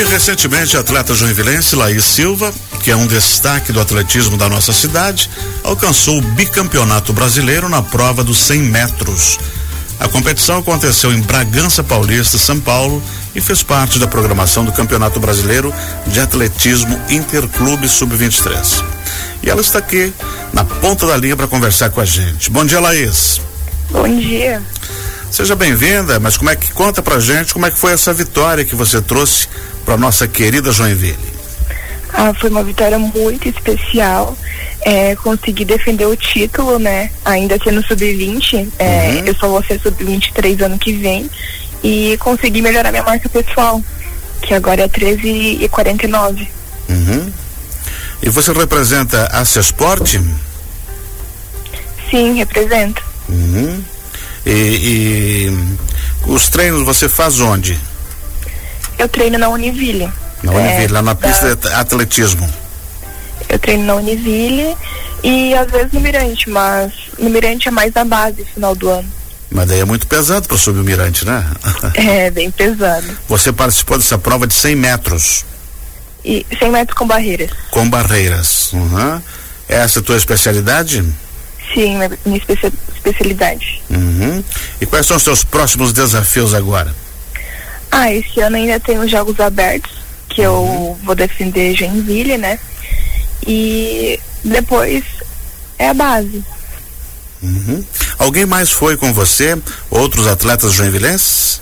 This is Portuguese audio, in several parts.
E recentemente, a atleta joinvilense Laís Silva, que é um destaque do atletismo da nossa cidade, alcançou o bicampeonato brasileiro na prova dos 100 metros. A competição aconteceu em Bragança Paulista, São Paulo, e fez parte da programação do Campeonato Brasileiro de Atletismo Interclube Sub-23. E ela está aqui na ponta da linha para conversar com a gente. Bom dia, Laís. Bom dia. Seja bem-vinda, mas como é que conta pra gente como é que foi essa vitória que você trouxe para nossa querida Joinville? Ah, foi uma vitória muito especial. É, consegui defender o título, né? Ainda sendo sub-20. É, uhum. Eu só vou ser sub-23 ano que vem. E consegui melhorar minha marca pessoal, que agora é 13 e 49. Uhum. E você representa a Cesport? Sim, represento. Uhum. E, e, os treinos você faz onde? Eu treino na Univille. Na Univille, é, lá na pista da... de atletismo. Eu treino na Univille e às vezes no Mirante, mas no Mirante é mais a base final do ano. Mas daí é muito pesado para subir o Mirante, né? É, bem pesado. Você participou dessa prova de 100 metros. E 100 metros com barreiras. Com barreiras. Uhum. Essa é a tua especialidade? Sim, minha especia especialidade. Uhum. E quais são os seus próximos desafios agora? Ah, esse ano ainda tem os Jogos Abertos, que uhum. eu vou defender Joinville, né? E depois é a base. Uhum. Alguém mais foi com você? Outros atletas joinvilenses?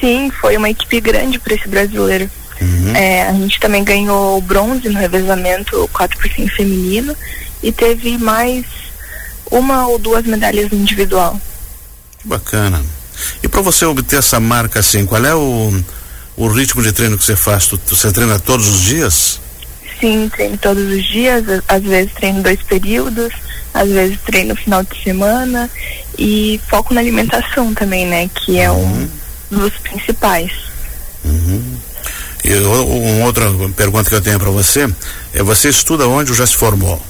Sim, foi uma equipe grande para esse brasileiro. Uhum. É, a gente também ganhou bronze no revezamento 4% feminino e teve mais uma ou duas medalhas individual. Bacana. E para você obter essa marca assim, qual é o, o ritmo de treino que você faz? Você treina todos os dias? Sim, treino todos os dias, às vezes treino dois períodos, às vezes treino no final de semana e foco na alimentação também, né? Que é uhum. um dos principais. Uhum. E uma outra pergunta que eu tenho para você é você estuda onde ou já se formou?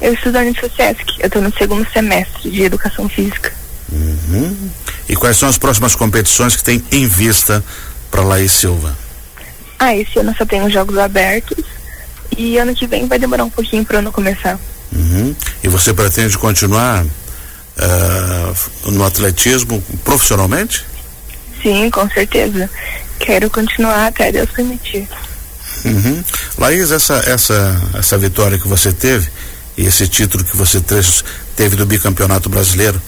Eu estudo no Sesc, eu estou no segundo semestre de Educação Física. Uhum. E quais são as próximas competições que tem em vista para Laís Silva? Ah, esse ano só tem os Jogos Abertos e ano que vem vai demorar um pouquinho para o ano começar. Uhum. E você pretende continuar uh, no atletismo profissionalmente? Sim, com certeza. Quero continuar até Deus permitir. Uhum. Laís, essa, essa, essa vitória que você teve, e esse título que você teve do bicampeonato brasileiro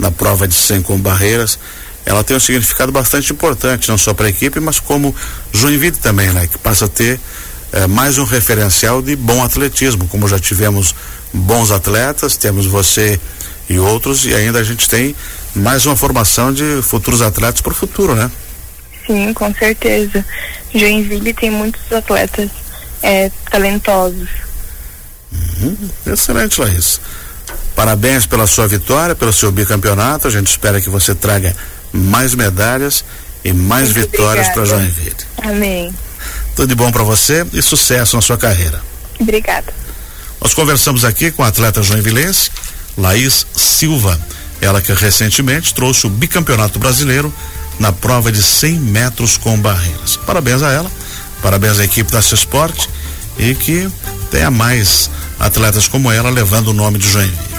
na prova de 100 com barreiras, ela tem um significado bastante importante, não só para a equipe, mas como Joinville também, né? Que passa a ter eh, mais um referencial de bom atletismo, como já tivemos bons atletas, temos você e outros, e ainda a gente tem mais uma formação de futuros atletas para o futuro, né? Sim, com certeza. Joinville tem muitos atletas é, talentosos. Uhum. Excelente, Laís. Parabéns pela sua vitória, pelo seu bicampeonato. A gente espera que você traga mais medalhas e mais Muito vitórias para Joinville. Amém. Tudo de bom para você e sucesso na sua carreira. Obrigada. Nós conversamos aqui com a atleta joinvilense, Laís Silva. Ela que recentemente trouxe o bicampeonato brasileiro na prova de 100 metros com barreiras. Parabéns a ela, parabéns à equipe da Cesporte e que tenha mais atletas como ela levando o nome de Joinville.